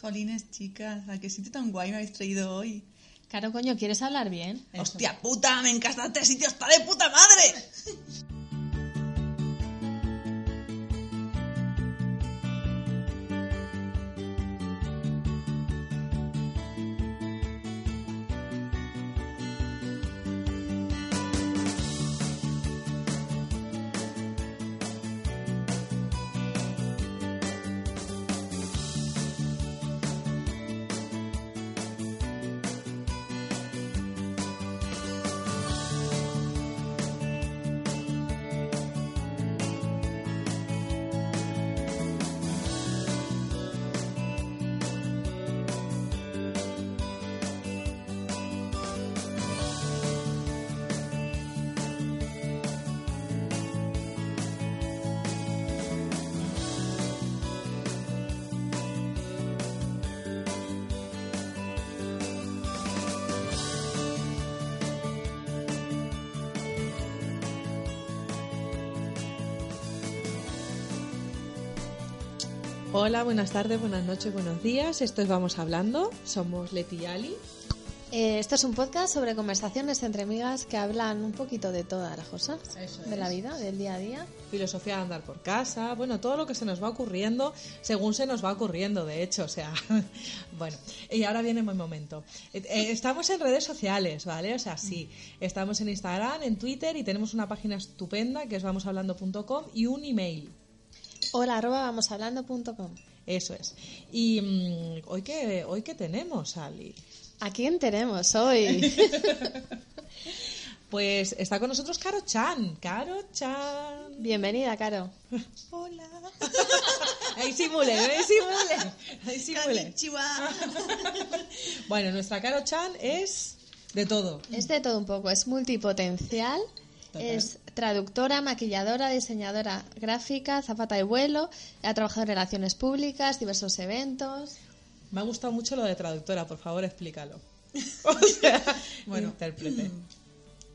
Jolines, chicas, ¿a qué sitio tan guay me habéis traído hoy? Claro, coño, ¿quieres hablar bien? ¡Hostia puta! ¡Me encanta este sitio! ¡Está de puta madre! Hola, buenas tardes, buenas noches, buenos días. Esto es Vamos Hablando. Somos Leti y Ali. Eh, esto es un podcast sobre conversaciones entre amigas que hablan un poquito de todas las cosas Eso de la es. vida, del día a día. Filosofía de andar por casa. Bueno, todo lo que se nos va ocurriendo según se nos va ocurriendo, de hecho. O sea, bueno. Y ahora viene mi momento. Eh, eh, estamos en redes sociales, ¿vale? O sea, sí. Estamos en Instagram, en Twitter y tenemos una página estupenda que es vamoshablando.com y un email. Hola, arroba vamoshablando.com. Eso es. Y mm, hoy qué hoy qué tenemos, Ali. ¿A quién tenemos hoy? Pues está con nosotros Caro Chan. Caro Chan. Bienvenida, Caro. ¡Hola! Ahí simule, ahí simule. Ahí simule. Bueno, nuestra Caro Chan es de todo. Es de todo un poco, es multipotencial. Total. Es traductora, maquilladora, diseñadora gráfica, zapata de vuelo, ha trabajado en relaciones públicas, diversos eventos. Me ha gustado mucho lo de traductora, por favor, explícalo. O sea, Bueno. intérprete.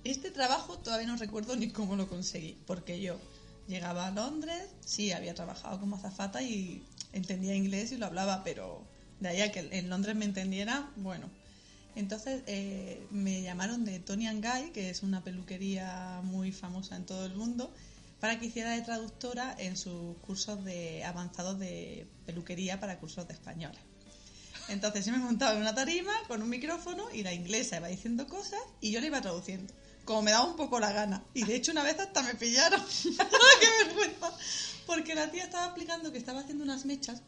Este trabajo todavía no recuerdo ni cómo lo conseguí, porque yo llegaba a Londres, sí, había trabajado como azafata y entendía inglés y lo hablaba, pero de ahí a que en Londres me entendiera, bueno. Entonces eh, me llamaron de Tony and Guy, que es una peluquería muy famosa en todo el mundo, para que hiciera de traductora en sus cursos de avanzados de peluquería para cursos de españoles. Entonces yo me montaba en una tarima con un micrófono y la inglesa iba diciendo cosas y yo le iba traduciendo, como me daba un poco la gana. Y de hecho una vez hasta me pillaron. ¡Qué vergüenza! Porque la tía estaba explicando que estaba haciendo unas mechas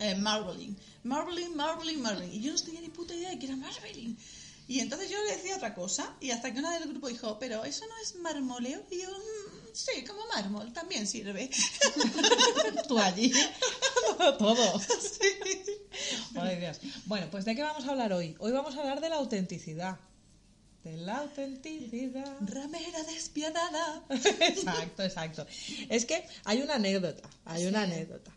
eh, marbling, marbling, marbling, marbling. Y yo no tenía ni puta idea de que era marbling. Y entonces yo le decía otra cosa y hasta que una del grupo dijo, pero eso no es marmoleo. Y yo, "Mm, sí, como mármol, también sirve. Tú allí. Todo. Ay, Dios. Bueno, pues ¿de qué vamos a hablar hoy? Hoy vamos a hablar de la autenticidad. De la autenticidad. Ramera despiadada. Exacto, exacto. Es que hay una anécdota, hay una anécdota.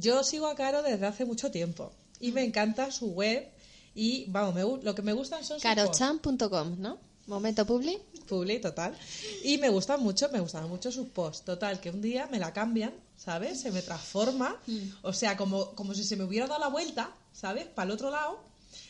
Yo sigo a Caro desde hace mucho tiempo y me encanta su web y, vamos, me lo que me gustan son. Carochan.com, ¿no? Momento publi. Publi, total. Y me gustan mucho, me gustan mucho sus posts. Total, que un día me la cambian, ¿sabes? Se me transforma. O sea, como, como si se me hubiera dado la vuelta, ¿sabes? Para el otro lado.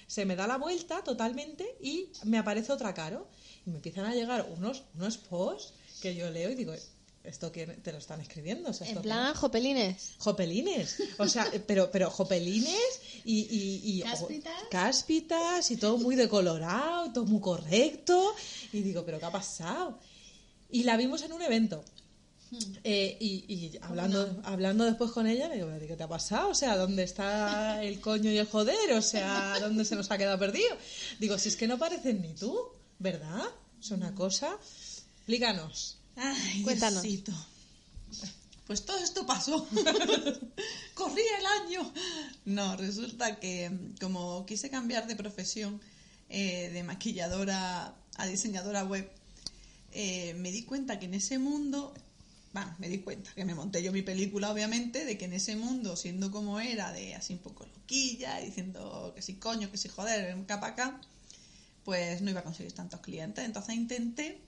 Se me da la vuelta totalmente y me aparece otra caro. Y me empiezan a llegar unos, unos posts que yo leo y digo, ¿esto que te lo están escribiendo? O sea, En ¿esto plan, jopelines. Jopelines, o sea, pero, pero jopelines y, y, y Cáspitas. cáspitas y todo muy decolorado, todo muy correcto. Y digo, ¿pero qué ha pasado? Y la vimos en un evento. Eh, y y hablando, hablando después con ella, le digo, ¿qué te ha pasado? O sea, ¿dónde está el coño y el joder? O sea, ¿dónde se nos ha quedado perdido? Digo, si es que no parecen ni tú, ¿verdad? Es una cosa. Explícanos. Ay, Cuéntanos. Diosito. Pues todo esto pasó. Corría el año. No, resulta que mm, como quise cambiar de profesión eh, de maquilladora a diseñadora web, eh, me di cuenta que en ese mundo, bueno, me di cuenta que me monté yo mi película, obviamente, de que en ese mundo, siendo como era, de así un poco loquilla, diciendo que si coño, que si joder, capa acá, pues no iba a conseguir tantos clientes. Entonces intenté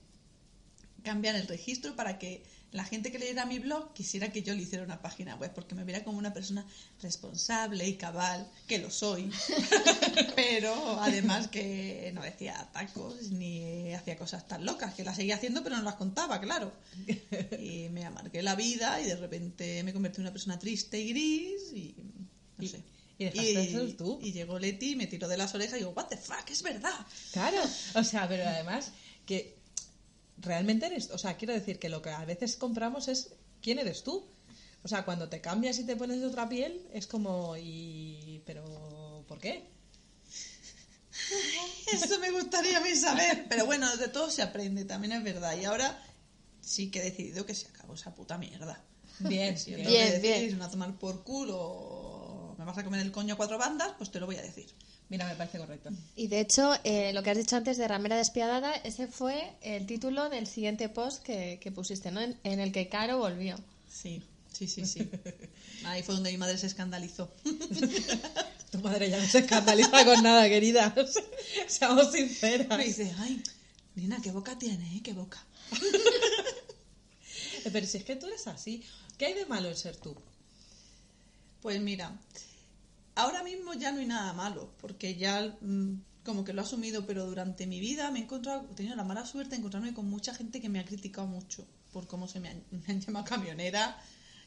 cambiar el registro para que la gente que leyera mi blog quisiera que yo le hiciera una página web, porque me viera como una persona responsable y cabal, que lo soy, pero además que no decía tacos ni hacía cosas tan locas, que las seguía haciendo pero no las contaba, claro. Y me amargué la vida y de repente me convertí en una persona triste y gris y no Y- sé. y ser tú. y llegó Leti y me tiró de las orejas y digo, what the fuck, es verdad. Claro, o sea, pero además que realmente eres, o sea, quiero decir que lo que a veces compramos es quién eres tú. O sea, cuando te cambias y te pones de otra piel, es como, y, pero, ¿por qué? Eso me gustaría a mí saber. Pero bueno, de todo se aprende, también es verdad. Y ahora sí que he decidido que se acabó esa puta mierda. Bien, Si bien. Bien, decís, bien. una a tomar por culo me vas a comer el coño a cuatro bandas, pues te lo voy a decir. Mira, me parece correcto. Y de hecho, eh, lo que has dicho antes de Ramera Despiadada, ese fue el título del siguiente post que, que pusiste, ¿no? En, en el que Caro volvió. Sí, sí, sí, sí. Ahí fue donde mi madre se escandalizó. Tu madre ya no se escandaliza con nada, querida. Seamos Me sinceras. dice, ay, nena, qué boca tiene, ¿eh? Qué boca. Pero si es que tú eres así, ¿qué hay de malo en ser tú? Pues mira, ahora mismo ya no hay nada malo, porque ya mm, como que lo he asumido, pero durante mi vida me he encontrado, he tenido la mala suerte de encontrarme con mucha gente que me ha criticado mucho por cómo se me han, me han llamado camionera.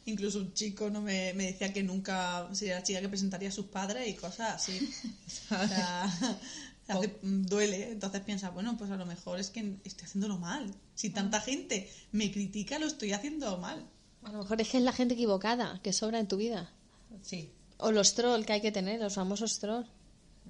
Incluso un chico no me, me decía que nunca sería la chica que presentaría a sus padres y cosas así. O sea, hace- mm, duele. Entonces piensa, bueno, pues a lo mejor es que estoy haciéndolo mal. Si tanta gente me critica, lo estoy haciendo mal. A lo mejor es que es la gente equivocada que sobra en tu vida. Sí. O los troll que hay que tener, los famosos troll.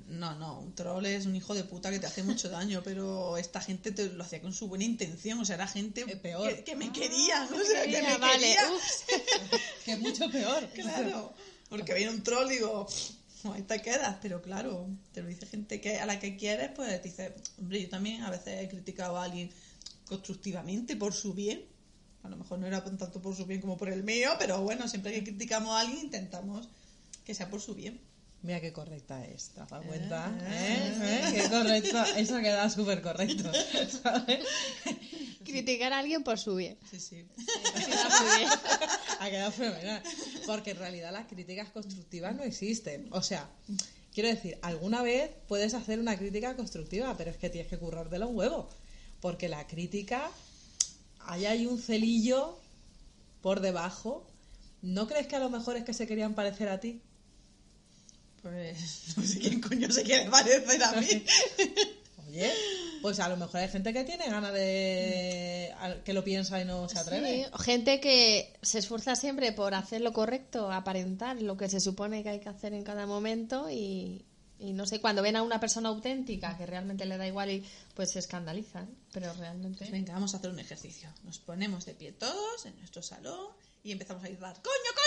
No, no, un troll es un hijo de puta que te hace mucho daño, pero esta gente te lo hacía con su buena intención, o sea, era gente Eh, peor. Que, que me querían, o sea, que Quería, me vale, querían. ups. Que es mucho peor. Claro, porque viene un troll y digo, "Pff, ahí te quedas, pero claro, te lo dice gente que a la que quieres, pues te dice, hombre, yo también a veces he criticado a alguien constructivamente por su bien, a lo mejor no era tanto por su bien como por el mío, pero bueno, siempre que criticamos a alguien intentamos que sea por su bien. Mira qué correcta es, ¿te has dado cuenta? ¿Eh? ¿Eh? Qué correcto. Eso queda súper correcto. ¿sabes? Criticar a alguien por su bien. Sí, sí. Bien. Ha quedado fenomenal. Porque en realidad las críticas constructivas no existen. O sea, quiero decir, alguna vez puedes hacer una crítica constructiva, pero es que tienes que currártela un huevo. Porque la crítica, ahí hay un celillo por debajo. ¿No crees que a lo mejor es que se querían parecer a ti? Pues no sé quién coño se quiere parecer a mí. Oye, pues a lo mejor hay gente que tiene ganas de. que lo piensa y no se atreve. Sí, gente que se esfuerza siempre por hacer lo correcto, aparentar lo que se supone que hay que hacer en cada momento y, y no sé, cuando ven a una persona auténtica que realmente le da igual y pues se escandalizan, pero realmente... Pues venga, vamos a hacer un ejercicio. Nos ponemos de pie todos en nuestro salón y empezamos a gritar, coño, coño,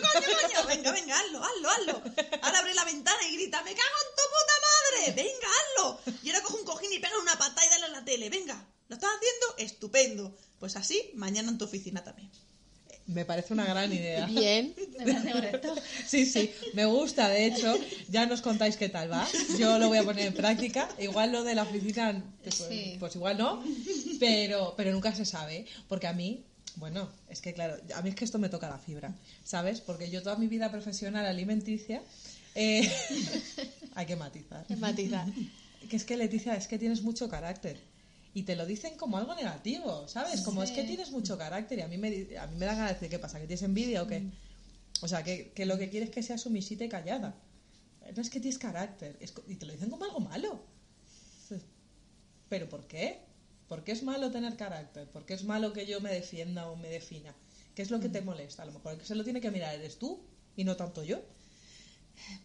coño, coño, coño. Venga, venga, hazlo, hazlo, hazlo. Ahora abre la ventana y grita, me cago en tu puta madre. Venga, hazlo. Y ahora coge un cojín y pega una patada y dale a la tele. Venga, ¿lo estás haciendo? Estupendo. Pues así, mañana en tu oficina también. Me parece una gran idea. Bien, me parece correcto. Sí, sí, me gusta, de hecho, ya nos contáis qué tal va. Yo lo voy a poner en práctica. Igual lo de la oficina, pues, Sí. pues igual no, pero, pero nunca se sabe. Porque a mí, bueno, es que claro, a mí es que esto me toca la fibra, ¿sabes? Porque yo toda mi vida profesional alimenticia, eh, hay que matizar. Matizar. Que es que Leticia, es que tienes mucho carácter. Y te lo dicen como algo negativo, ¿sabes? Como es que tienes mucho carácter y a mí me, a mí me da ganas de decir, ¿qué pasa? ¿Que tienes envidia o qué? O sea, que, que lo que quieres es que seas sumisita y callada. No es que tienes carácter. es y te lo dicen como algo malo. ¿Pero por qué? ¿Por qué es malo tener carácter? ¿Por qué es malo que yo me defienda o me defina? ¿Qué es lo que te molesta? A lo mejor el que se lo tiene que mirar eres tú y no tanto yo.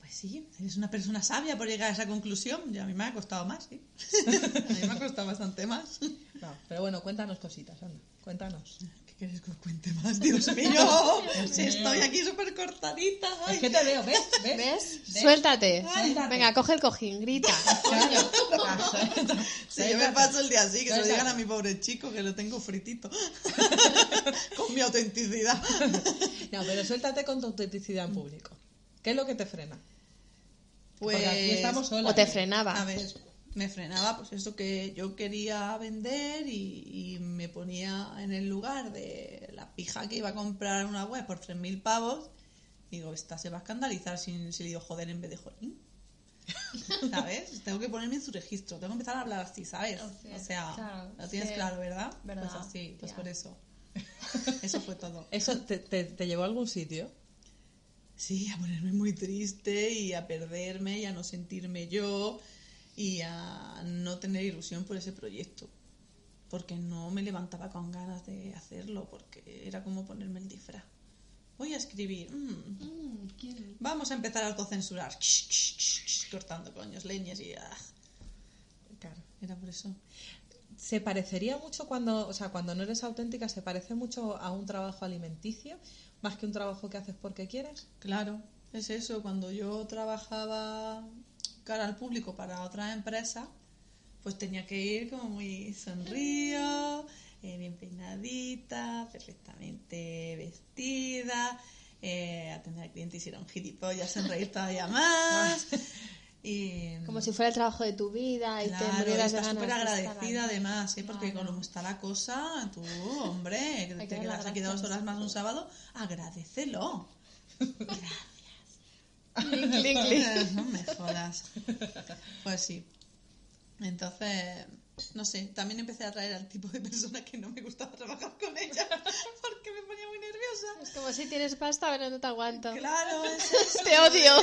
Pues sí, eres una persona sabia por llegar a esa conclusión. Y a mí me ha costado más, ¿sí? A mí me ha costado bastante más. No, pero bueno, cuéntanos cositas, anda. Cuéntanos. ¿Qué quieres que os cuente más? Dios mío, si estoy aquí súper cortadita. ay. Es que te veo, ¿ves? ¿Ves? ¿Ves? Suéltate. Suéltate. Venga, coge el cojín, grita. Si yo me paso el día así, que se lo digan a mi pobre chico, que lo tengo fritito. Con mi autenticidad. No, pero suéltate con tu autenticidad en público. ¿Qué es lo que te frena? Pues. Porque aquí estamos solas. O te frenaba. A ver, me frenaba, pues eso que yo quería vender y, y me ponía en el lugar de la pija que iba a comprar una web por 3.000 pavos. Digo, esta se va a escandalizar si, si le digo joder en vez de jolín. ¿Sabes? Tengo que ponerme en su registro, tengo que empezar a hablar así, ¿sabes? O sea, O sea, claro, lo tienes sí. claro, ¿verdad? Verdad, Pues así, pues ya. por eso. Eso fue todo. ¿Eso te, te- te llevó a algún sitio? Sí, a ponerme muy triste y a perderme y a no sentirme yo y a no tener ilusión por ese proyecto. Porque no me levantaba con ganas de hacerlo, porque era como ponerme el disfraz. Voy a escribir. mm, Mm, vamos a empezar a autocensurar. Cortando coños, leñas y... ah, Claro. era por eso. ¿Se parecería mucho cuando, o sea, cuando no eres auténtica, se parece mucho a un trabajo alimenticio, más que un trabajo que haces porque quieres? Claro, es eso. Cuando yo trabajaba cara al público para otra empresa, pues tenía que ir como muy sonrío, eh, bien peinadita, perfectamente vestida, eh, atender al cliente y si era un gilipollas, sonreír todavía más. Y, Como si fuera el trabajo de tu vida y te Claro, estás ganas súper agradecida además, ¿eh? porque Claro. como está la cosa, tú, hombre, que te quedas aquí dos horas más un sábado, agradecelo. No me jodas. Pues sí. Entonces, no sé, también empecé a atraer al tipo de persona que no me gustaba trabajar con ella porque me ponía muy nerviosa. Es como si tienes pasta, pero no te aguanto. Claro, es eso, Te odio.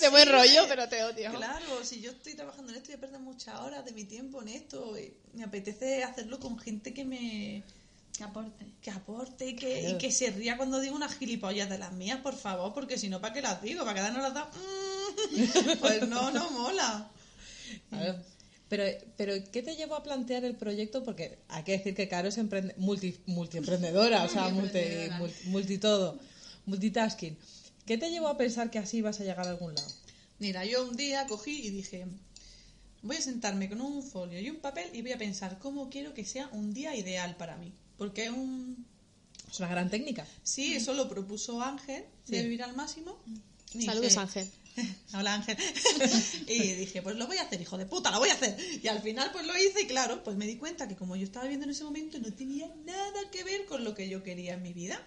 ¿de buen rollo, pero te odio. Claro, si yo estoy trabajando en esto y he perdido muchas horas de mi tiempo en esto, y me apetece hacerlo con gente que me Que aporte. que aporte y que, Claro. y que se ría cuando digo unas gilipollas de las mías, por favor, porque si no, ¿para qué las digo? ¿Para quedarnos las da? Mm, Pues no, no mola. Claro. Pero, pero, ¿qué te llevó a plantear el proyecto? Porque hay que decir que Caro es emprende- multi, multiemprendedora, o sea, multi, multi todo, multitasking. ¿Qué te llevó a pensar que así vas a llegar a algún lado? Mira, yo un día cogí y dije, voy a sentarme con un folio y un papel y voy a pensar cómo quiero que sea un día ideal para mí. Porque es un... Es una gran técnica. Sí, eso lo propuso Ángel, de Sí. vivir al máximo. Y Saludos, dije- Ángel. Hola Ángel. y dije, pues lo voy a hacer, hijo de puta, lo voy a hacer. Y al final pues lo hice y claro, pues me di cuenta que como yo estaba viviendo en ese momento no tenía nada que ver con lo que yo quería en mi vida.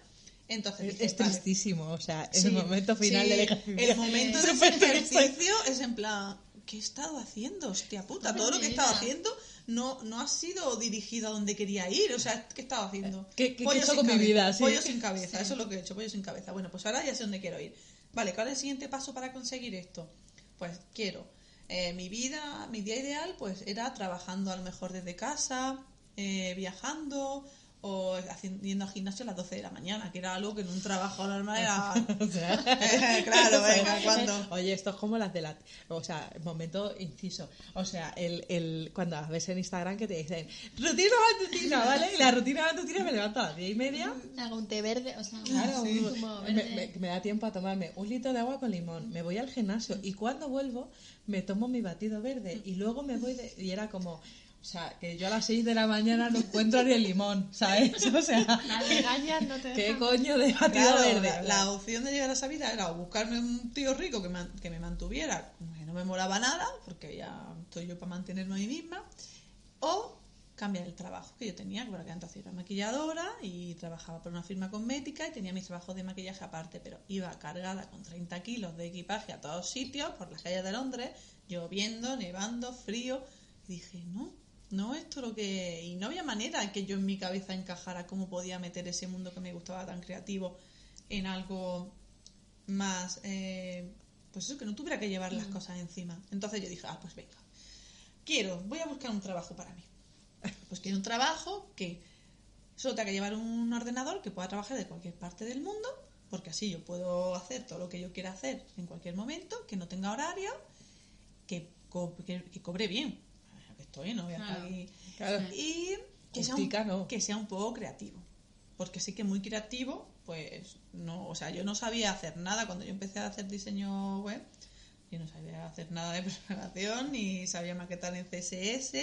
Entonces Es, dije, es vale, tristísimo, o sea, es sí, el momento final sí, del ejercicio. El momento de triste. ejercicio es en plan, ¿qué he estado haciendo? Hostia puta, todo lo que he estado haciendo no, no ha sido dirigido a donde quería ir. O sea, ¿qué he estado haciendo? ¿Qué- qué- qué he hecho con mi vida? Sí. Pollo sin cabeza, eso es lo que he hecho, pollo sin cabeza. Bueno, pues ahora ya sé dónde quiero ir. Vale, ¿cuál es el siguiente paso para conseguir esto? Pues quiero, eh, mi vida, mi día ideal, pues era trabajando a lo mejor desde casa, eh, viajando o haciendo, yendo al gimnasio a las 12 de la mañana, que era algo que en un trabajo normal era... O sea, claro, venga, ¿cuándo? Oye, esto es como las de la... O sea, momento inciso. O sea, el, el, cuando ves en Instagram que te dicen rutina matutina, ¿vale? Y la rutina matutina me levanto a las diez y media. Hago un té verde, o sea, Claro, un un- zumo me, verde. me- me da tiempo a tomarme un litro de agua con limón, me voy al gimnasio y cuando vuelvo me tomo mi batido verde y luego me voy de, y era como, o sea, que yo a las 6 de la mañana no encuentro ni el limón, ¿sabes? O sea, Las legañas no te ¿qué coño de batido Claro, verde? la, la opción de llegar a esa vida era o buscarme un tío rico que, man- que me mantuviera, que no me molaba nada, porque ya estoy yo para mantenerme a mí misma, o cambiar el trabajo que yo tenía, que por aquel entonces era maquilladora y trabajaba por una firma cosmética y tenía mis trabajos de maquillaje aparte, pero iba cargada con 30 kilos de equipaje a todos sitios, por las calles de Londres, lloviendo, nevando, frío, y dije, no, no esto lo que... Y no había manera que yo en mi cabeza encajara cómo podía meter ese mundo que me gustaba tan creativo en algo más... eh, pues eso, que no tuviera que llevar las cosas encima. Entonces yo dije, ah, pues venga, quiero, voy a buscar un trabajo para mí. Pues quiero un trabajo que solo tenga que llevar un ordenador que pueda trabajar de cualquier parte del mundo, porque así yo puedo hacer todo lo que yo quiera hacer en cualquier momento, que no tenga horario, que, co- que, que cobre bien. Estoy, no voy a estar Claro. aquí. Claro. Y que sea, un, no. que sea un poco creativo. Porque sí que muy creativo, pues no, o sea, yo no sabía hacer nada cuando yo empecé a hacer diseño web. Yo no sabía hacer nada de programación, ni sabía maquetar en CSS,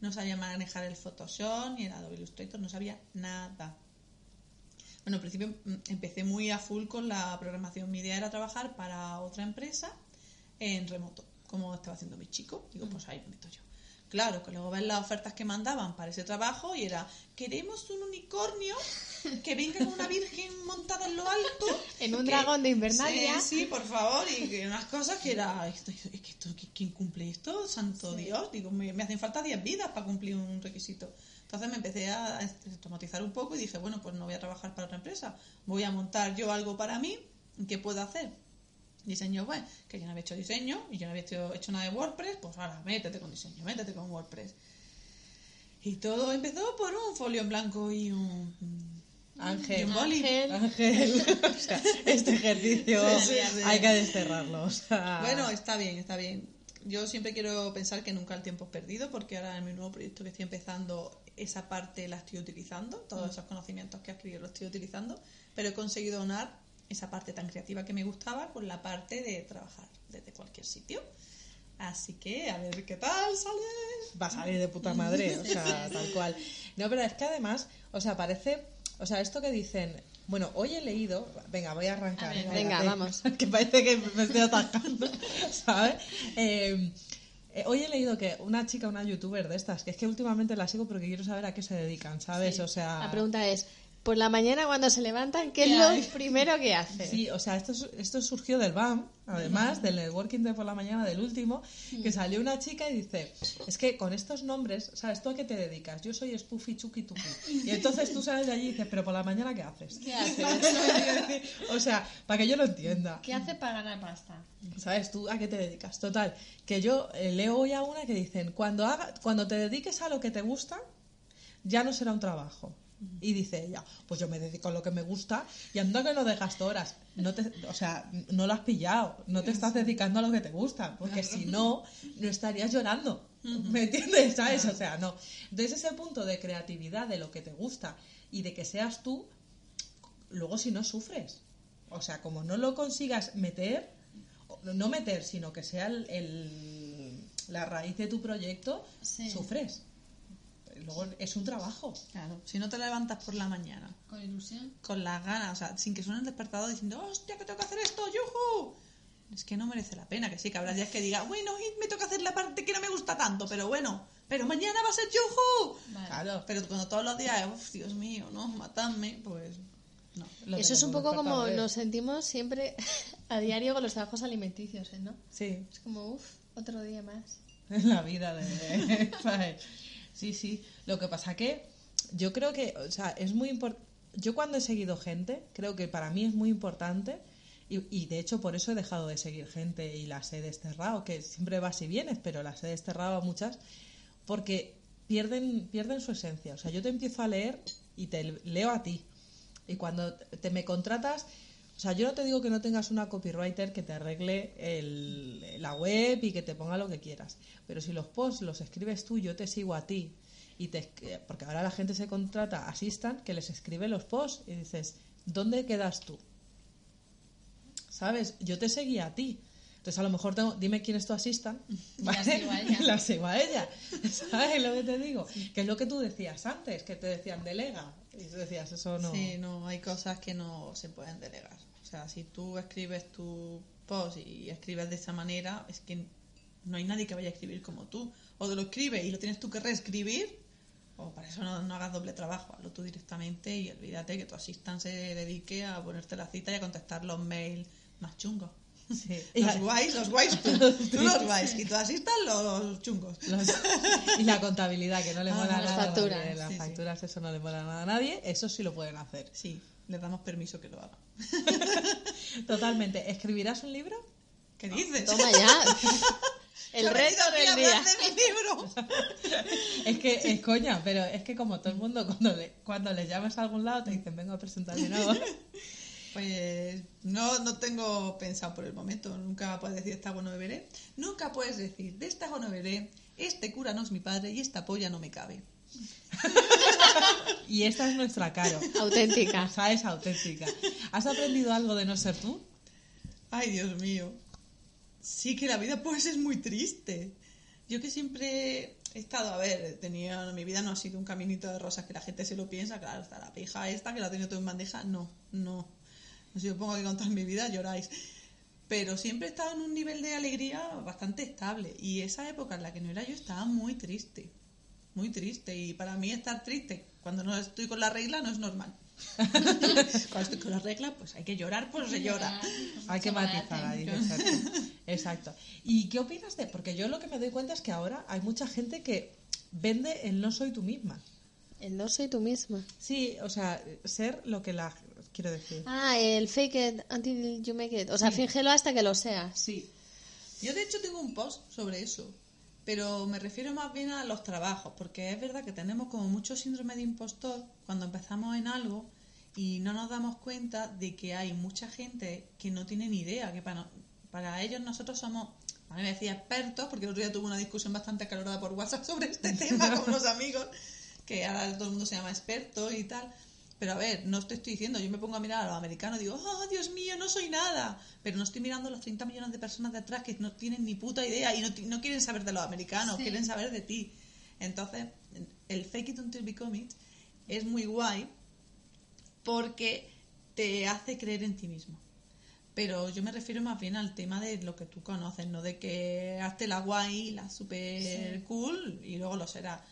no sabía manejar el Photoshop, ni el Adobe Illustrator, no sabía nada. Bueno, al principio mm, empecé muy a full con la programación. Mi idea era trabajar para otra empresa en remoto, como estaba haciendo mi chico. Digo, pues ahí me meto yo. Claro, que luego ves las ofertas que mandaban para ese trabajo y era, queremos un unicornio que venga con una virgen montada en lo alto. En un que- dragón de Invernalia. Sí, sí, por favor. Y que unas cosas que era, esto, es que esto, ¿quién cumple esto? Santo Dios. Digo, me, me hacen falta 10 vidas para cumplir un requisito. Entonces me empecé a automatizar un poco y dije, bueno, pues no voy a trabajar para otra empresa. Voy a montar yo algo para mí. ¿Qué puedo hacer? Diseño web, que yo no había hecho diseño y yo no había hecho, hecho nada de WordPress, pues ahora métete con diseño, métete con WordPress. Y todo empezó por un folio en blanco y un, y Ángel. un. Ángel. Ángel, o sea, este ejercicio Sí, sí, sí. hay que desterrarlo. o sea. Bueno, está bien, está bien. Yo siempre quiero pensar que nunca el tiempo es perdido, porque ahora en mi nuevo proyecto que estoy empezando, esa parte la estoy utilizando, todos esos conocimientos que he adquirido los estoy utilizando, pero he conseguido donar esa parte tan creativa que me gustaba con la parte de trabajar desde cualquier sitio. Así que a ver qué tal sale. va a salir de puta madre, o sea, tal cual. No, pero es que además, o sea, parece, o sea, esto que dicen, bueno, hoy he leído, venga, voy a arrancar. A ver, espérate, venga, vamos. Que parece que me estoy atascando, ¿sabes? Eh, eh, hoy he leído que una chica, una youtuber de estas, que es que últimamente la sigo porque quiero saber a qué se dedican, ¿sabes? O sea, La pregunta es, por la mañana cuando se levantan, ¿qué es ¿Qué lo primero que hacen? Sí, o sea, esto, es- esto surgió del BAM, además, del networking de por la mañana del último, que salió una chica y dice, es que con estos nombres, ¿sabes tú a qué te dedicas? Yo soy Spoofy Chucky Tuki. Y entonces tú sales de allí y dices, pero por la mañana ¿qué haces? ¿Qué haces? O sea, para que yo lo entienda. ¿Qué hace para ganar pasta? ¿Sabes tú a qué te dedicas? Total, que yo eh, leo hoy a una que dicen, cuando, haga, cuando te dediques a lo que te gusta, ya no será un trabajo. Y dice ella, pues yo me dedico a lo que me gusta y anda que no dejas horas. No te, o sea, no lo has pillado, no te estás dedicando a lo que te gusta, porque si no, no estarías llorando. ¿Me entiendes? ¿Sabes? O sea, no. Entonces ese punto de creatividad, de lo que te gusta y de que seas tú, luego si no sufres. O sea, como no lo consigas meter, no meter, sino que sea el, el- la raíz de tu proyecto, Sí. sufres. Luego es un trabajo. Claro, si no te levantas por la mañana Con ilusión. con las ganas, o sea, sin que suene el despertador diciendo, hostia, que tengo que hacer esto, yujú. Es que no merece la pena, que sí, que habrá días que diga, bueno, me toca hacer la parte que no me gusta tanto, pero bueno, pero mañana va a ser yujú. Claro. Pero cuando todos los días, uff, Dios mío, ¿no? Matadme, pues no. Lo Eso es un poco como despertadores. nos sentimos siempre a diario con los trabajos alimenticios, ¿eh, ¿no? Sí, Es como, uff, otro día más. en la vida de... sí, sí. Lo que pasa que yo creo que, o sea, es muy importante... Yo cuando he seguido gente, creo que para mí es muy importante y, y de hecho por eso he dejado de seguir gente y las he desterrado, que siempre vas y vienes, pero las he desterrado a muchas porque pierden, pierden su esencia. O sea, yo te empiezo a leer y te leo a ti. Y cuando te me contratas, o sea, yo no te digo que no tengas una copywriter que te arregle el- la web y que te ponga lo que quieras. Pero si los posts los escribes tú, yo te sigo a ti. Y te, esc- porque ahora la gente se contrata a Assistant que les escribe los posts y dices, ¿dónde quedas tú? ¿Sabes? Yo te seguía a ti. Entonces a lo mejor tengo, dime quién es tu assistant. La sigo a ella. La sigo a ella. ¿Sabes lo que te digo? Que es lo que tú decías antes, que te decían delega. Y tú decías, eso no. Sí, no, hay cosas que no se pueden delegar. O sea, si tú escribes tu post y escribes de esa manera, es que no hay nadie que vaya a escribir como tú. O te lo escribe y lo tienes tú que reescribir, o para eso no, no hagas doble trabajo, hazlo tú directamente y olvídate que tu asistente se dedique a ponerte la cita y a contestar los mails más chungos. Sí. Los guays, los guays tú, tú los guays y tu asistente los chungos. Los- y la contabilidad, que no le Ah, mola las nada. facturas. Las Sí, sí. facturas, eso no le mola nada a nadie. Eso sí lo pueden hacer. Sí, les damos permiso que lo hagan. Totalmente. ¿Escribirás un libro? ¿Qué dices? Toma ya. El Yo reto del día. de mi libro. Es que es coña, pero es que como todo el mundo cuando le, cuando les llamas a algún lado te dicen vengo a presentar mi nuevo. Pues no, no tengo pensado por el momento. Nunca puedes decir esta agua no beberé. Nunca puedes decir de esta agua no beberé, este cura no es mi padre y esta polla no me cabe. Y esta es nuestra caro. Auténtica. Esa es auténtica. ¿Has aprendido algo de no ser tú? Ay, Dios mío. Sí que la vida pues es muy triste. Yo que siempre he estado, a ver, tenía, mi vida no ha sido un caminito de rosas que la gente se lo piensa, claro, está la pija esta que la tenido todo en bandeja. No, no. Si os pongo a contar mi vida, lloráis. pero siempre estaba en un nivel de alegría bastante estable. Y esa época en la que no era yo estaba muy triste, muy triste. Y para mí estar triste cuando no estoy con la regla no es normal. cuando estoy con la regla, pues hay que llorar, pues se llora. Hay que matizar ahí, exacto. exacto. ¿Y qué opinas de...? Porque yo lo que me doy cuenta es que ahora hay mucha gente que vende el no soy tú misma. El no soy tú misma. Sí, o sea, ser lo que la... Quiero decir. Ah, el fake it until you make it. O sea, fíngelo hasta que lo seas. Sí. Yo de hecho tengo un post sobre eso, pero me refiero más bien a los trabajos, porque es verdad que tenemos como mucho síndrome de impostor cuando empezamos en algo y no nos damos cuenta de que hay mucha gente que no tiene ni idea, que para, para ellos nosotros somos, a mí me decía expertos, porque el otro día tuve una discusión bastante acalorada por WhatsApp sobre este tema con unos amigos, que ahora todo el mundo se llama experto y tal. Pero a ver, no te estoy diciendo, yo me pongo a mirar a los americanos y digo, oh, Dios mío, no soy nada. Pero no estoy mirando a los 30 millones de personas de atrás que no tienen ni puta idea y no, no quieren saber de los americanos, quieren saber de ti. Entonces, el fake it until become it es muy guay porque te hace creer en ti mismo. Pero yo me refiero más bien al tema de lo que tú conoces, no de que hazte la guay, la super cool y luego lo será.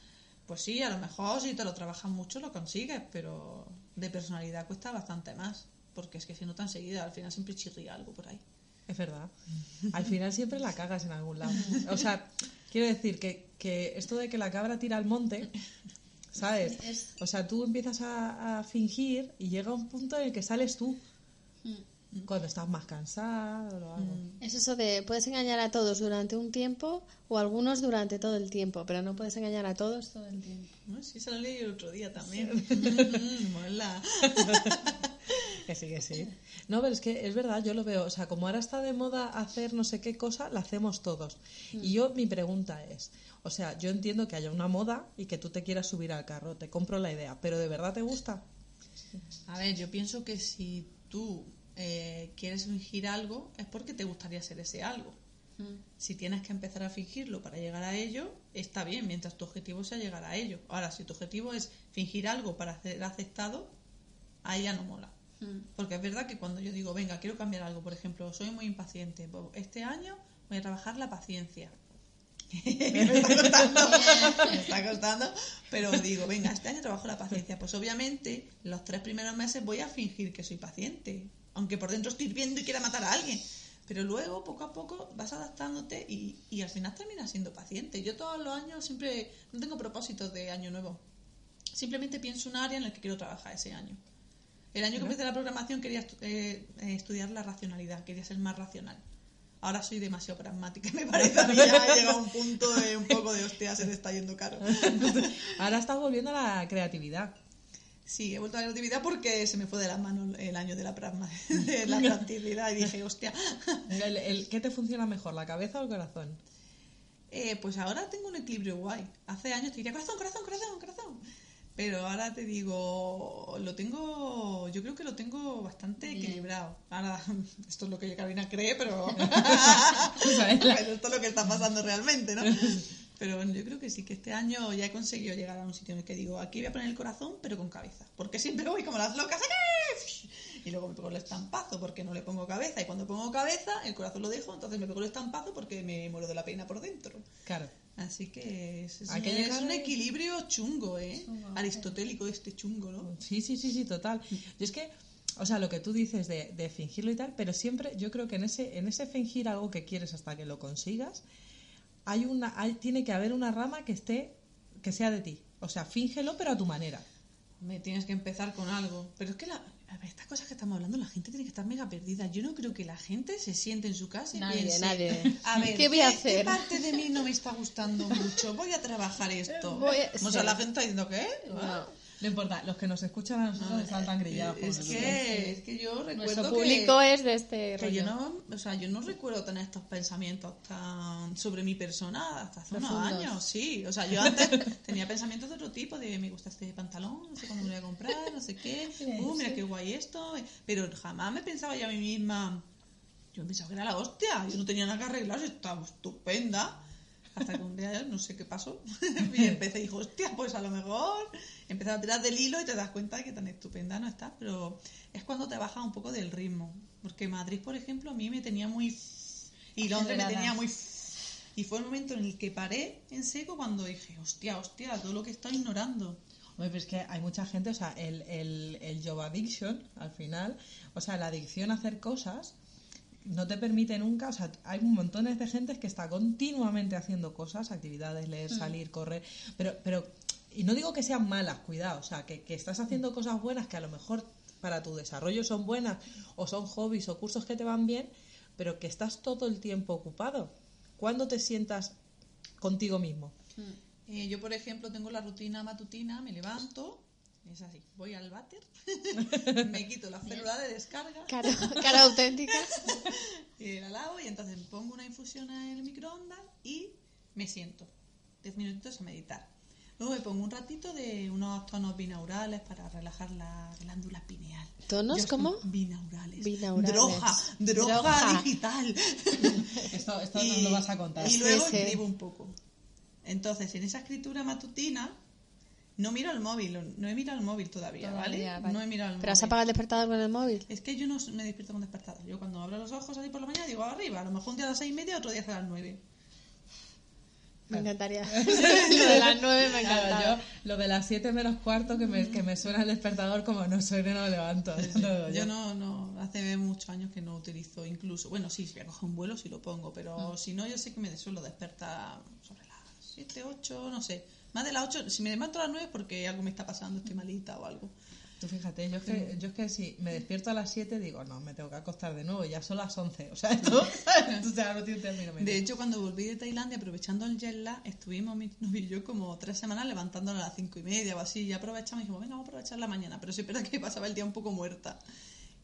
Pues sí, a lo mejor si te lo trabajas mucho lo consigues, pero de personalidad cuesta bastante más. Porque es que se nota enseguida, al final siempre chirría algo por ahí. Es verdad. Al final siempre la cagas en algún lado. O sea, quiero decir que, que esto de que la cabra tira al monte, ¿sabes? Es- O sea, tú empiezas a, a fingir y llega un punto en el que sales tú. Cuando estás más cansado algo. Es eso de, puedes engañar a todos durante un tiempo o algunos durante todo el tiempo, pero no puedes engañar a todos todo el tiempo. ¿No? Sí, se lo leí el otro día también. Mm, Mola. Que sí, que sí. No, pero es que es verdad, yo lo veo. O sea, como ahora está de moda hacer no sé qué cosa, la hacemos todos. Y yo, mi pregunta es: o sea, yo entiendo que haya una moda y que tú te quieras subir al carro, te compro la idea, pero ¿de verdad te gusta? A ver, yo pienso que si tú eh, quieres fingir algo es porque te gustaría ser ese algo. Si tienes que empezar a fingirlo para llegar a ello, está bien, mientras tu objetivo sea llegar a ello. Ahora, si tu objetivo es fingir algo para ser aceptado, ahí ya no mola. Porque es verdad que cuando yo digo, venga, quiero cambiar algo, por ejemplo, soy muy impaciente, pues este año voy a trabajar la paciencia. me está costando, me está costando, pero digo, venga, este año trabajo la paciencia. Pues obviamente, los tres primeros meses voy a fingir que soy paciente, aunque por dentro estoy hirviendo y quiera matar a alguien. Pero luego, poco a poco, vas adaptándote y, y al final terminas siendo paciente. Yo todos los años siempre no tengo propósitos de año nuevo. Simplemente pienso un área en la que quiero trabajar ese año. El año que empecé la programación quería estu- eh, eh, estudiar la racionalidad, quería ser más racional. Ahora soy demasiado pragmática, me parece. A mí ya he llegado a un punto de un poco de hostia, se te está yendo caro. Ahora estás volviendo a la creatividad. Sí, he vuelto a la creatividad porque se me fue de las manos el año de la, pragma- de la practicidad y dije, hostia. El, el- ¿Qué te funciona mejor, la cabeza o el corazón? Eh, pues ahora tengo un equilibrio guay. Hace años te diría corazón, corazón, corazón, corazón. Pero ahora te digo, lo tengo, yo creo que lo tengo bastante equilibrado. Ahora, esto es lo que Carolina cree, pero, pero esto es lo que está pasando realmente, ¿no? Pero bueno, yo creo que sí, que este año ya he conseguido llegar a un sitio en el que digo, aquí voy a poner el corazón, pero con cabeza. Porque siempre voy como las locas, ¡aquí! y luego me pego el estampazo porque no le pongo cabeza. Y cuando pongo cabeza, el corazón lo dejo, entonces me pego el estampazo porque me muero de la pena por dentro. Claro. Así que es, es Hay un, es equilibrio chungo, ¿eh? Aristotélico este chungo, ¿no? Sí, sí, sí, sí, total. Yo es que, o sea, lo que tú dices de, de fingirlo y tal, pero siempre yo creo que en ese, en ese fingir algo que quieres hasta que lo consigas, hay una, hay, tiene que haber una rama que esté, que sea de ti. O sea, fíngelo, pero a tu manera. Me tienes que empezar con algo. Pero es que la, a ver, estas cosas que estamos hablando, la gente tiene que estar mega perdida. Yo no creo que la gente se siente en su casa y Nadie, piense, nadie. a ver, ¿Qué voy a ¿qué hacer? parte de mí no me está gustando mucho? Voy a trabajar esto. Voy a- O sea, sí. la gente está diciendo, ¿qué? No. No importa, los que nos escuchan a nosotros están tan grillados. por Es que, es que yo recuerdo Nuestro que... público es de este Que yo rollo. no, o sea, yo no recuerdo tener estos pensamientos tan sobre mi persona hasta hace unos años, sí. O sea, yo antes tenía pensamientos de otro tipo, de me gusta este pantalón, no sé cuándo me lo voy a comprar, no sé qué, uh, mira qué guay esto. Pero jamás me pensaba yo a mí misma, yo pensaba que era la hostia, yo no tenía nada que arreglar, yo estaba estupenda. Hasta que un día no sé qué pasó y empecé y dije, hostia, pues a lo mejor empezar a tirar del hilo y te das cuenta de que tan estupenda no estás, pero es cuando te bajas un poco del ritmo. Porque Madrid, por ejemplo, a mí me tenía muy... Y Londres me tenía muy... Y fue el momento en el que paré en seco cuando dije, hostia, hostia, todo lo que estoy ignorando. Hombre, pero es que hay mucha gente, o sea, el, el, el job addiction, al final, o sea, la adicción a hacer cosas no te permite nunca, o sea, hay montones de gente que está continuamente haciendo cosas, actividades, leer, salir, correr, pero, pero, y no digo que sean malas, cuidado, o sea, que, que estás haciendo cosas buenas que a lo mejor para tu desarrollo son buenas, o son hobbies o cursos que te van bien, pero que estás todo el tiempo ocupado. ¿Cuándo te sientas contigo mismo? Eh, yo, por ejemplo, tengo la rutina matutina, me levanto, es así, voy al váter, me quito la célula de descarga, Cara, cara auténtica. eh, la lavo y entonces pongo una infusión en el microondas y me siento 10 minutitos a meditar. Luego me pongo un ratito de unos tonos binaurales para relajar la glándula pineal. ¿Tonos Yo cómo? Binaurales. Binaurales. Droga, droga, Droga. digital. Esto, esto y, nos lo vas a contar. y Sí, luego sí. escribo un poco. Entonces, en esa escritura matutina, no miro el móvil, no he mirado el móvil todavía, Todavía, ¿vale? vale. No he mirado el ¿Pero has móvil. apagado el despertador con el móvil? Es que yo no me despierto con despertador. Yo cuando abro los ojos así por la mañana digo arriba. A lo mejor un día a las seis y media, otro día a las nueve. Me encantaría. Lo de las nueve me Claro, encanta. yo lo de las 7 menos cuarto que me, que me suena el despertador como no suene no me levanto. Yo yo. no, no, hace muchos años que no utilizo incluso. Bueno, sí, si voy a coger un vuelo sí lo pongo, pero si no, yo sé que me suelo despertar sobre las 7, 8, no sé. Más de las 8, si me levanto a las 9 es porque algo me está pasando, estoy malita o algo. Tú fíjate, yo es, que, yo es que si me despierto a las 7 digo, no, me tengo que acostar de nuevo, ya son las 11. O sea, esto, o sea, no tiene término medio. De hecho, cuando volví de Tailandia, aprovechando el jet lag, estuvimos mi novio y yo como tres semanas levantándonos a las cinco y media o así. Y aprovechamos y dijimos, venga, vamos a aprovechar la mañana. Pero sí es verdad que pasaba el día un poco muerta.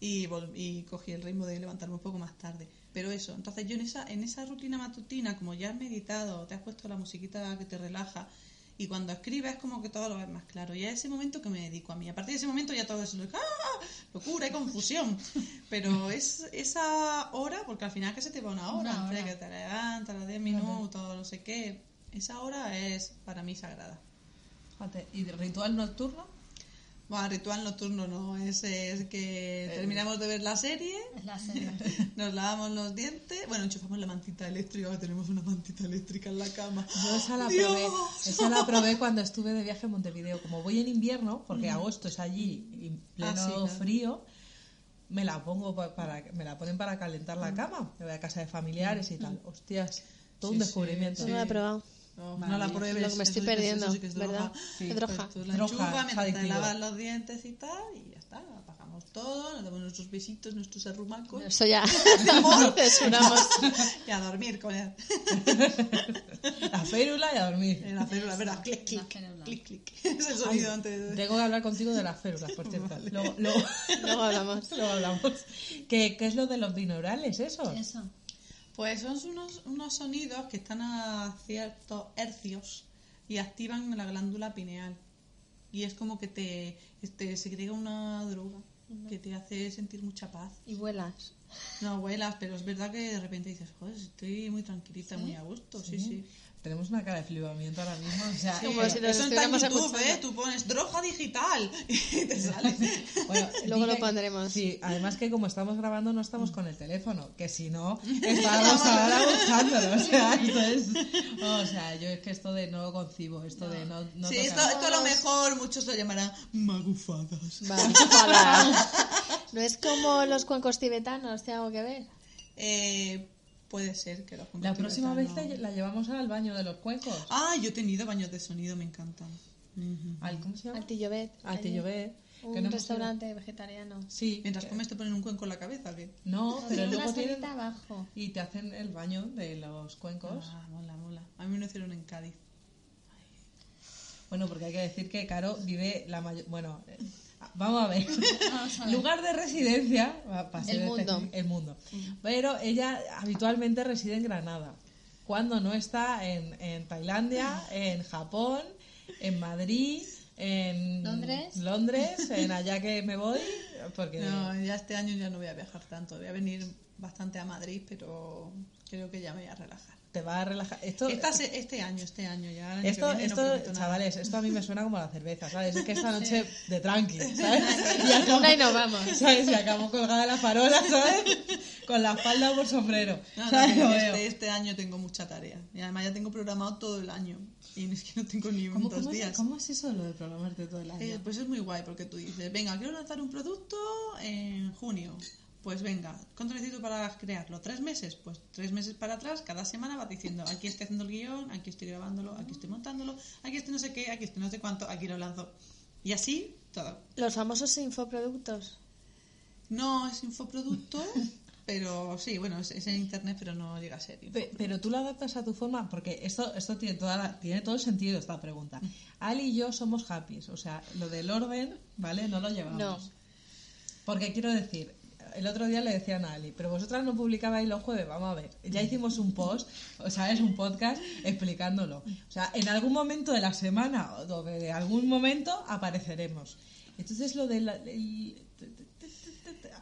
Y, y cogí el ritmo de levantarme un poco más tarde. Pero eso, entonces yo en esa, en esa rutina matutina, como ya has meditado, te has puesto la musiquita que te relaja, y cuando escribes como que todo lo ves más claro. Y es ese momento que me dedico a mí. A partir de ese momento ya todo es lo- ¡ah! locura y confusión. Pero es esa hora, porque al final es que se te va una hora, Una hora. que te levantas, los 10 minutos, no sé qué. Esa hora es para mí sagrada. Fíjate, ¿Y de ritual nocturno? Bueno, ritual nocturno no, es, es que terminamos de ver la serie, Es la serie. nos lavamos los dientes, bueno, enchufamos la mantita eléctrica, ahora tenemos una mantita eléctrica en la cama. Yo esa la ¡Dios! probé, esa la probé cuando estuve de viaje en Montevideo. Como voy en invierno, porque agosto es allí y pleno Ah, sí, claro. frío, me la pongo pa- para, me la ponen para calentar la cama. Me voy a casa de familiares y tal. Hostias, todo un Sí, sí, descubrimiento. Yo no la he probado. No, no la pruebes. Lo que me estoy perdiendo, eso sí que es droga. ¿verdad? Sí, Es droga. Pues la Droga, enchufas es mientras te lavas los dientes y tal, y ya está. Apagamos todo, nos damos nuestros besitos, nuestros arrumacos. Eso ya. Censuramos. y a dormir con él. La férula y a dormir. En la célula, ¿verdad? Clic, clic, férula. clic, clic. Es el sonido antes de... Tengo que hablar contigo de las férulas, por cierto. Luego, luego, Luego hablamos. luego hablamos. ¿Qué, ¿Qué es lo de los binaurales, eso? Eso. Pues son unos, unos sonidos que están a ciertos hercios y activan la glándula pineal. Y es como que te, te segrega una droga que te hace sentir mucha paz. Y vuelas. No vuelas, pero es verdad que de repente dices, joder, estoy muy tranquilita, muy a gusto. Sí, sí. Tenemos una cara de flipamiento ahora mismo. O sea, Como eh, si Eso está en YouTube, escuchando. ¿eh? Tú pones droga digital y te sale. Bueno, Luego lo pondremos. Sí, además que como estamos grabando no estamos con el teléfono, que si no estábamos ahora buscándolo. O sea, esto es- o sea, yo es que esto de no concibo, esto de no, no sí, esto, esto a lo mejor muchos lo llamarán magufadas. Para. No es como los cuencos tibetanos, ¿tiene algo que ver? Eh, puede ser que los La próxima vez la, la llevamos al baño de los cuencos. Ah, yo he tenido baños de sonido, me encantan. Ujú. Al, ¿Cómo se llama? Altillovet. Al allí. Tillovet, que Un no hemos restaurante vegetariano. ido. Sí. Mientras que- comes te ponen un cuenco en la cabeza, ¿qué? No, pero Tiene luego tienen... abajo. Y te hacen el baño de los cuencos. Ah, mola, mola. A mí me lo hicieron en Cádiz. Bueno, porque hay que decir que Caro vive la mayor... Bueno, eh, vamos a ver. Vamos a ver. Lugar de residencia... El mundo. El mundo. Pero ella habitualmente reside en Granada. Cuando no está en, en Tailandia, en Japón, en Madrid, en Londres. Londres, en allá que me voy, porque... No, ya este año ya no voy a viajar tanto. Voy a venir bastante a Madrid, pero creo que ya me voy a relajar. Te va a relajar. Esto, este año, este año ya. año esto, viene no esto nada. chavales, esto a mí me suena como la cerveza, ¿sabes? Es que esta noche de tranqui, ¿sabes? Y acabo, Una y nos vamos. ¿sabes? Y acabo colgada de la farola, ¿sabes? Con la falda por sombrero. No, no, ¿sabes? veo. este, este año tengo mucha tarea. Y además ya tengo programado todo el año. Y es que no tengo ni ¿Cómo, dos cómo días. es, ¿Cómo es eso lo de programarte todo el año? Eh, pues es muy guay porque tú dices, venga, quiero lanzar un producto en junio. Pues venga, ¿cuánto necesito para crearlo? ¿Tres meses? Pues tres meses para atrás, cada semana vas diciendo, aquí estoy haciendo el guion, aquí estoy grabándolo, aquí estoy montándolo, aquí estoy no sé qué, aquí estoy no sé cuánto, aquí lo lanzo. Y así, todo. Los famosos infoproductos. No es infoproducto, pero sí, bueno, es, es en internet, pero no llega a ser. Pero tú lo adaptas a tu forma, porque esto, esto tiene, toda la- tiene todo el sentido esta pregunta. Ali y yo somos happy, o sea, lo del orden, ¿vale? No lo llevamos. No. Porque quiero decir, el otro día le decían a Ali, pero vosotras no publicabais los jueves, vamos a ver. Ya hicimos un post, o sea, es un podcast explicándolo. O sea, en algún momento de la semana o de algún momento apareceremos. Entonces lo del... el-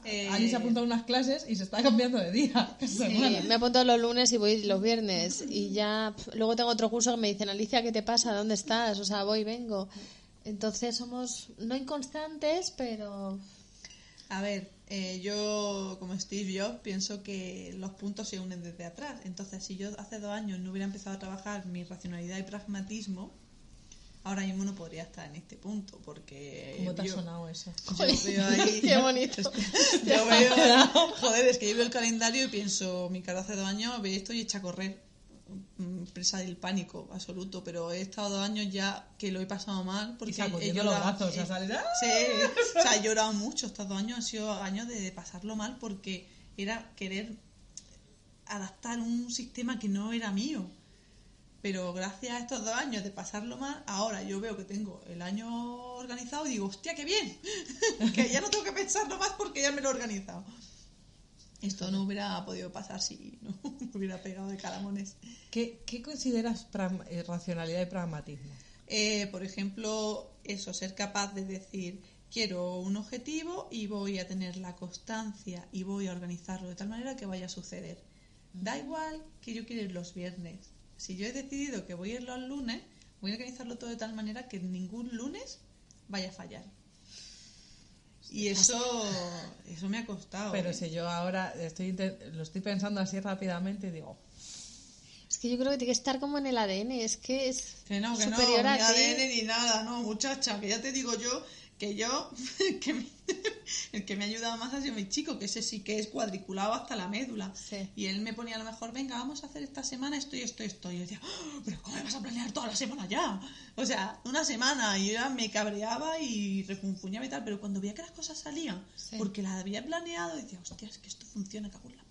Eh, Ali se ha apuntado a unas clases y se está cambiando de día. Sí, me apunto los lunes y voy los viernes. Y ya luego tengo otro curso que me dicen, Alicia, ¿qué te pasa? ¿Dónde estás? O sea, voy, vengo. Entonces somos no inconstantes, pero A ver, eh, yo como Steve Jobs pienso que los puntos se unen desde atrás. Entonces, si yo hace dos años no hubiera empezado a trabajar mi racionalidad y pragmatismo, ahora mismo no podría estar en este punto, porque ¿Cómo te ha yo- sonado eso? yo veo ahí- qué bonito. Yo veo, joder, es que yo veo el calendario y pienso, mi cara hace dos años ve esto y echa a correr. Presa del pánico absoluto, pero he estado dos años ya que lo he pasado mal porque Y he los llorado. brazos, o sea, Eh. Sí, o sea, he llorado mucho estos dos años, han sido años de pasarlo mal porque era querer adaptar un sistema que no era mío. Pero gracias a estos dos años de pasarlo mal, ahora yo veo que tengo el año organizado y digo, hostia, qué bien, que ya no tengo que pensarlo más porque ya me lo he organizado. Esto no hubiera podido pasar si no me hubiera pegado de calamones. ¿Qué, qué consideras eh, racionalidad y pragmatismo? Eh, por ejemplo, eso, ser capaz de decir, quiero un objetivo y voy a tener la constancia y voy a organizarlo de tal manera que vaya a suceder. Da igual que yo quiera ir los viernes. Si yo he decidido que voy a ir los lunes, voy a organizarlo todo de tal manera que ningún lunes vaya a fallar. Y eso, eso me ha costado. Pero ¿eh? si yo ahora estoy lo estoy pensando así rápidamente y digo, es que yo creo que tiene que estar como en el ADN, es que es Que no, que superior no, a ni ti. ADN ni nada, no, muchacha, que ya te digo yo que yo, que me- el que me ha ayudado más ha sido mi chico, que ese sí que es cuadriculado hasta la médula. Sí. Y él me ponía a lo mejor, venga, vamos a hacer esta semana esto y esto y esto. Y yo decía, "Ah, pero ¿cómo me vas a planear toda la semana ya? O sea, una semana y yo ya me cabreaba y refunfuñaba y tal, pero cuando veía que las cosas salían, Sí. porque las había planeado, decía, hostia, es que esto funciona, cago en la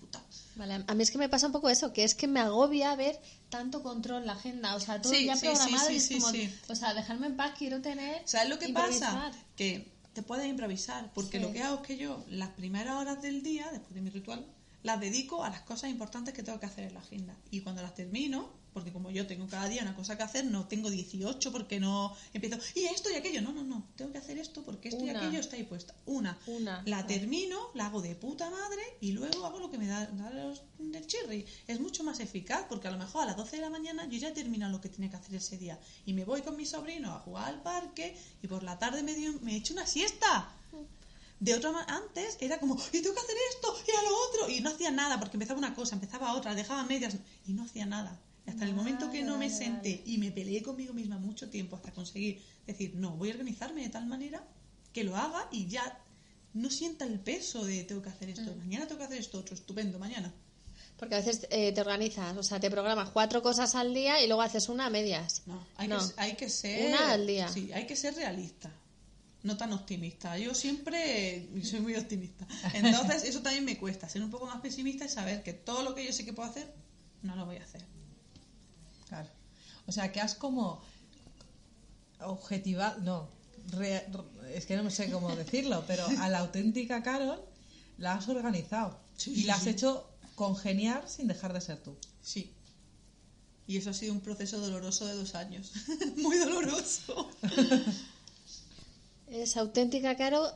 Vale, a mí es que me pasa un poco eso, que es que me agobia ver tanto control en la agenda, o sea, todo Sí, ya sí, programado sí, y es como, o sea, dejarme en paz, quiero tener ¿Sabes lo que improvisar. pasa? Que te puedes improvisar, porque lo que hago es que yo las primeras horas del día, después de mi ritual, las dedico a las cosas importantes que tengo que hacer en la agenda. Y cuando las termino, porque como yo tengo cada día una cosa que hacer, no tengo 18 porque no empiezo, y esto y aquello, no, no, no, tengo que hacer esto porque esto y aquello está ahí puesta. Una, Una. la termino, la hago de puta madre y luego hago lo que me da, da los- del cherry. Es mucho más eficaz porque a lo mejor a las 12 de la mañana yo ya he terminado lo que tenía que hacer ese día y me voy con mi sobrino a jugar al parque y por la tarde me, dio- me he hecho una siesta. De otra antes era como, y tengo que hacer esto y a lo otro. Y no hacía nada porque empezaba una cosa, empezaba otra, dejaba medias y no hacía nada. Hasta el momento que no me senté y me peleé conmigo misma mucho tiempo hasta conseguir decir, no, voy a organizarme de tal manera que lo haga y ya no sienta el peso de tengo que hacer esto, mañana tengo que hacer esto otro, estupendo, mañana. Porque a veces eh, te organizas, o sea, te programas cuatro cosas al día y luego haces una a medias. No, hay, No. Que, hay que ser... Una al día. Sí, hay que ser realista. No tan optimista. Yo siempre soy muy optimista. Entonces, eso también me cuesta. Ser un poco más pesimista y saber que todo lo que yo sé que puedo hacer, no lo voy a hacer. Claro. O sea, que has como objetivado, no, re- re- es que no sé cómo decirlo, pero a la auténtica Carol la has organizado Sí, y sí, la has sí. hecho congeniar sin dejar de ser tú. Sí. Y eso ha sido un proceso doloroso de dos años. muy doloroso. Es auténtica, Caro,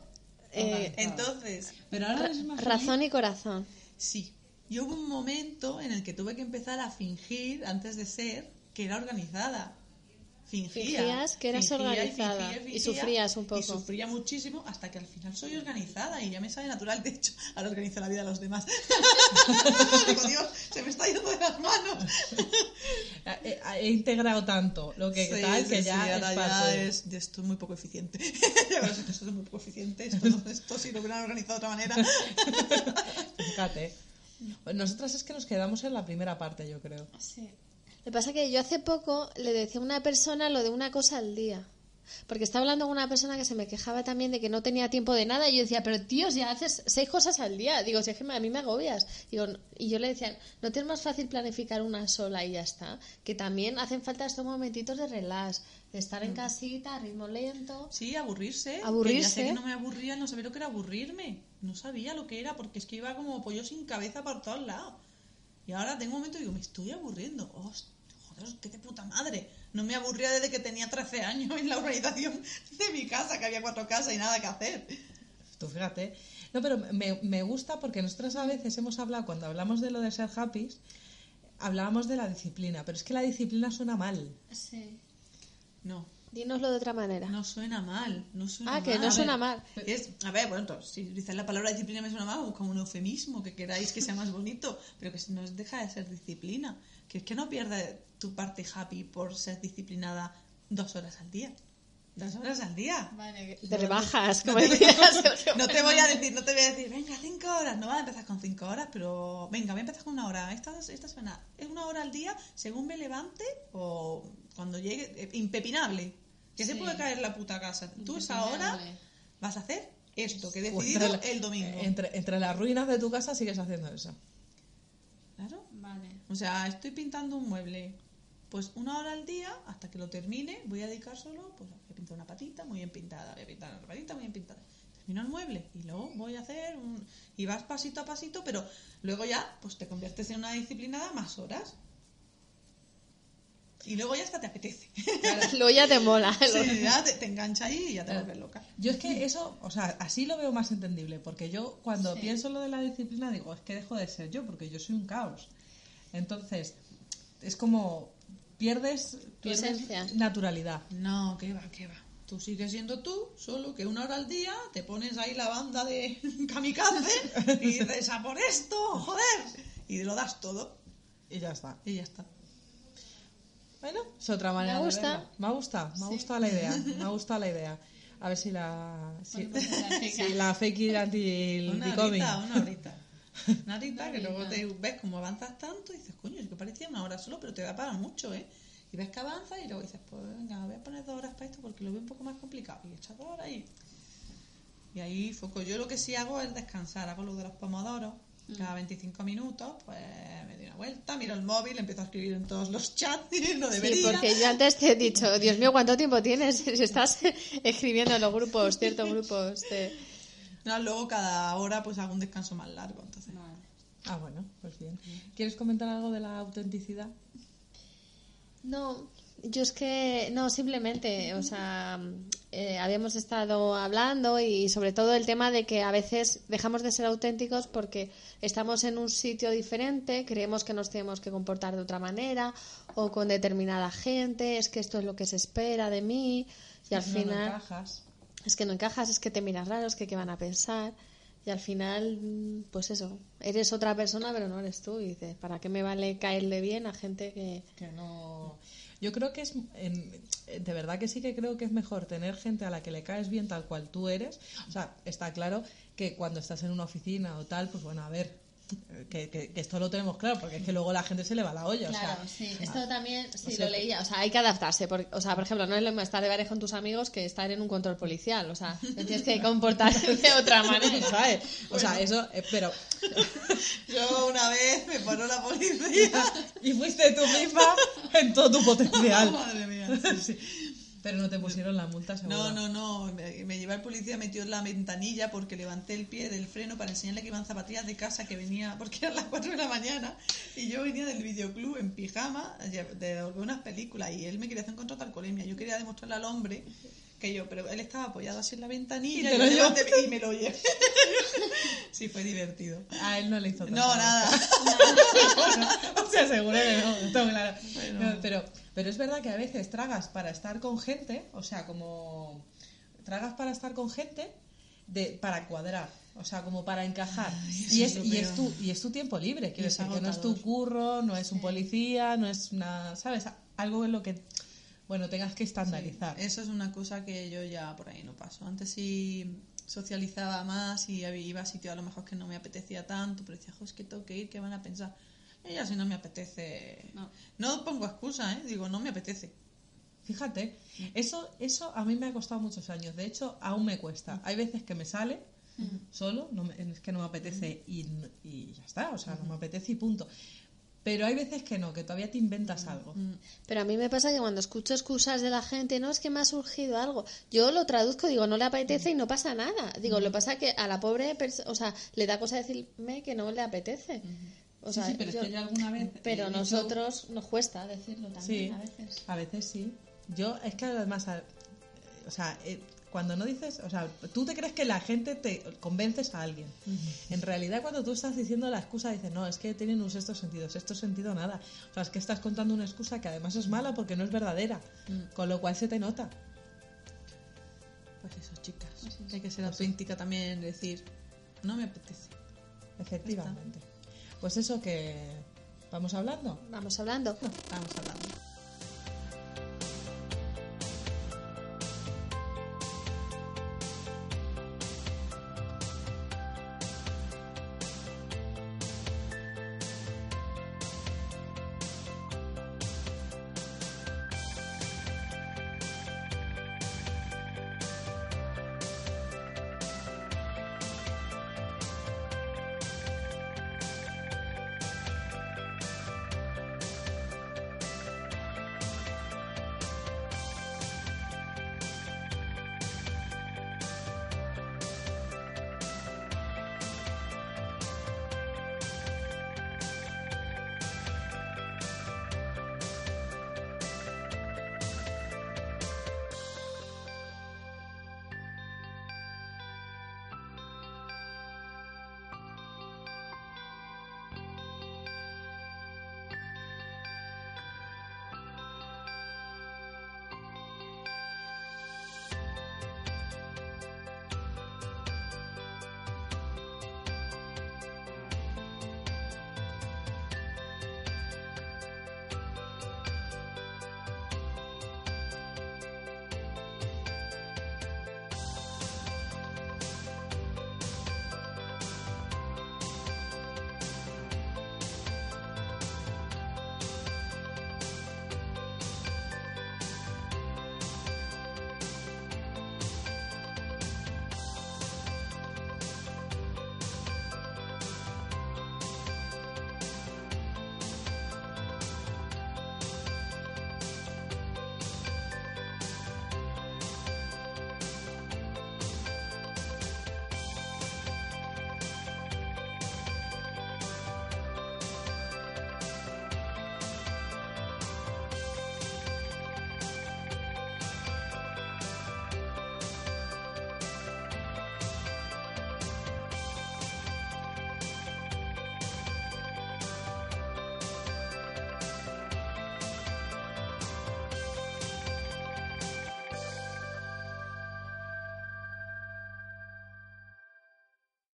eh, Entonces, Pero ahora es más razón y corazón. sí. Y hubo un momento en el que tuve que empezar a fingir, antes de ser, que era organizada. Fingía. Fingías que eras fingía y organizada fingía y sufrías un poco. Y sufría muchísimo hasta que al final soy organizada y ya me sale natural. De hecho, ahora organizo la vida de los demás. Digo, Dios, se me está yendo de las manos. He, he integrado tanto lo que Sí, tal sí, que sí, ya es ya es- ya estoy muy poco eficiente. Esto es muy poco eficiente. Esto, no- esto si lo hubieran organizado de otra manera. Fíjate. Pues nosotras es que nos quedamos en la primera parte, yo creo. Lo que pasa es que yo hace poco le decía a una persona lo de una cosa al día. Porque estaba hablando con una persona que se me quejaba también de que no tenía tiempo de nada y yo decía, pero tío, ya haces seis cosas al día. Digo, si es que a mí me agobias. Digo, y yo le decía, ¿no te es más fácil planificar una sola y ya está? Que también hacen falta estos momentitos de relax, de estar en casita, a ritmo lento. Sí, aburrirse. Aburrirse. Que ya sé que no me aburría, no sabía lo que era aburrirme. No sabía lo que era, porque es que iba como pollo sin cabeza por todos lados. Y ahora tengo un momento y digo, me estoy aburriendo. Host- joder, qué de puta madre. No me aburría desde que tenía 13 años en la organización de mi casa, que había cuatro casas y nada que hacer. Tú fíjate. No, pero me, me gusta porque nosotras a veces hemos hablado, cuando hablamos de lo de ser happy, hablábamos de la disciplina, pero es que la disciplina suena mal. Sí. No, Dínoslo de otra manera. no suena mal. No suena ah, que mal. no A suena ver, mal. Es, a ver, bueno, entonces, si dices la palabra disciplina me suena mal, busca un eufemismo que queráis que sea más bonito, pero que no es- deja de ser disciplina. Que es que no pierdas tu parte happy por ser disciplinada dos horas al día. Dos horas al día. Te rebajas, como te, decía Sergio. no te voy a decir, no te voy a decir, venga, cinco horas. No vas a empezar con cinco horas, pero venga, voy a empezar con una hora. Esta, esta semana es una hora al día según me levante o cuando llegue. eh, impepinable. Que se puede caer la puta casa. Tú esa hora vas a hacer esto que he decidido la- el domingo. Entre, entre las ruinas de tu casa sigues haciendo eso. Claro. Vale. O sea, estoy pintando un mueble. Pues una hora al día, hasta que lo termine, voy a dedicar solo, pues voy a pintar una patita muy bien pintada, voy a pintar otra patita muy bien pintada. Termino el mueble y luego voy a hacer un... Y vas pasito a pasito, pero luego ya, pues te conviertes en una disciplinada más horas. Y luego ya hasta te apetece. Luego ya te mola. Sí, ya te, te engancha ahí y ya te vuelves loca. Yo es que eso, o sea, así lo veo más entendible, porque yo cuando pienso lo de la disciplina digo, es que dejo de ser yo, porque yo soy un caos. Entonces, es como pierdes, Tu pierdes naturalidad. No, que va, que va. Tú sigues siendo tú, solo que una hora al día te pones ahí la banda de kamikaze y dices, a por esto, joder. Y lo das todo Y ya está. y ya está. Bueno, es otra manera de gusta. verlo. Me ha gustado, me ha gustado la idea, me ha gustado la idea. A ver si la si, si la fake it until Una becoming. horita, una horita. Una horita que luego te ves como avanzas tanto y dices, coño, es que parecía una hora solo, pero te da para mucho, ¿eh? Y ves que avanza y luego dices, pues venga, voy a poner dos horas para esto porque lo veo un poco más complicado. Y echas dos horas y... Y ahí foco. Yo lo que sí hago es descansar, hago lo de los pomodoros. Cada 25 minutos, pues me doy una vuelta, miro el móvil, empiezo a escribir en todos los chats y no Sí, debería. porque yo antes te he dicho, Dios mío, ¿cuánto tiempo tienes? Si Estás escribiendo en los grupos, ciertos grupos. de- No, luego cada hora pues hago un descanso más largo. Entonces. Ah, bueno, pues bien. ¿Quieres comentar algo de la autenticidad? No, yo es que, no, simplemente, o sea, eh, habíamos estado hablando y sobre todo el tema de que a veces dejamos de ser auténticos porque estamos en un sitio diferente, creemos que nos tenemos que comportar de otra manera o con determinada gente, es que esto es lo que se espera de mí y al No, no final... encajas. es que no encajas, es que te miras raro, es que qué van a pensar. Y al final, mm, pues eso, eres otra persona, pero no eres tú. Y dices, ¿para qué me vale caerle bien a gente que... que no yo creo que es de verdad que sí que creo que es mejor tener gente a la que le caes bien tal cual tú eres. O sea está claro que cuando estás en una oficina o tal pues bueno a ver que, que- que esto lo tenemos claro porque es que luego la gente se le va la olla o sea, sí. Esto también, sí, o sea, lo leía. O sea, hay que adaptarse. Porque, o sea, por ejemplo, no es lo mismo estar de bares con tus amigos que estar en un control policial. O sea, tienes que comportar de otra manera. ¿sabes? o sea eso eh, pero Yo una vez me paró la policía. y fuiste tú misma en todo tu potencial Madre mía. Sí. Pero no te pusieron la multa, seguro. No, no, no. Me, me lleva el policía metió en la ventanilla porque levanté el pie del freno para enseñarle que iban zapatillas de casa que venía, porque eran las 4 de la mañana y yo venía del videoclub en pijama de unas películas y él me quería hacer un contrato alcoholemia. Yo quería demostrarle al hombre que yo, pero él estaba apoyado así en la ventanilla Y y, lo levanté- y me lo llevé. sí, fue divertido. A él no le hizo No, tanta nada. o sea, seguro que no, claro. Bueno. No, pero, pero es verdad que a veces tragas para estar con gente, o sea, como tragas para estar con gente de, para cuadrar, o sea, como para encajar. Ay, y, es es, lo y, es tu, y es tu tiempo libre, quiero decir, que no es tu curro, no es un policía, no es una, ¿sabes? Algo en lo que, bueno, tengas que estandarizar. Eso es una cosa que yo ya por ahí no paso. Antes sí socializaba más y iba a sitios a lo mejor que no me apetecía tanto, pero decía, "Jo, es que tengo que ir, ¿qué van a pensar? Y ya si no me apetece... No. No pongo excusa, ¿eh? Digo, no me apetece. Fíjate, eso, eso a mí me ha costado muchos años. De hecho, aún me cuesta. Hay veces que me sale solo, no me- es que no me apetece y, y ya está, o sea, no me apetece y punto. Pero hay veces que no, que todavía te inventas algo. Pero a mí me pasa que cuando escucho excusas de la gente, no es que me ha surgido algo, yo lo traduzco, digo, no le apetece y no pasa nada. Digo, lo que pasa que a la pobre persona, o sea, le da cosa decirme que no le apetece. O sea, sí, pero yo- es que yo alguna vez. pero dicho- nosotros nos cuesta decirlo también Sí, a veces. a veces sí. Yo, es que además, o sea, eh, cuando no dices, o sea, tú te crees que la gente te convences a alguien. En realidad, cuando tú estás diciendo la excusa, dices, no, es que tienen un sexto sentido, sexto sentido nada. O sea, es que estás contando una excusa que además es mala porque no es verdadera. Con lo cual se te nota. Pues eso, chicas. Hay que ser auténtica también, decir, no me apetece. Efectivamente. Pues eso que vamos hablando. Vamos hablando. Estamos hablando.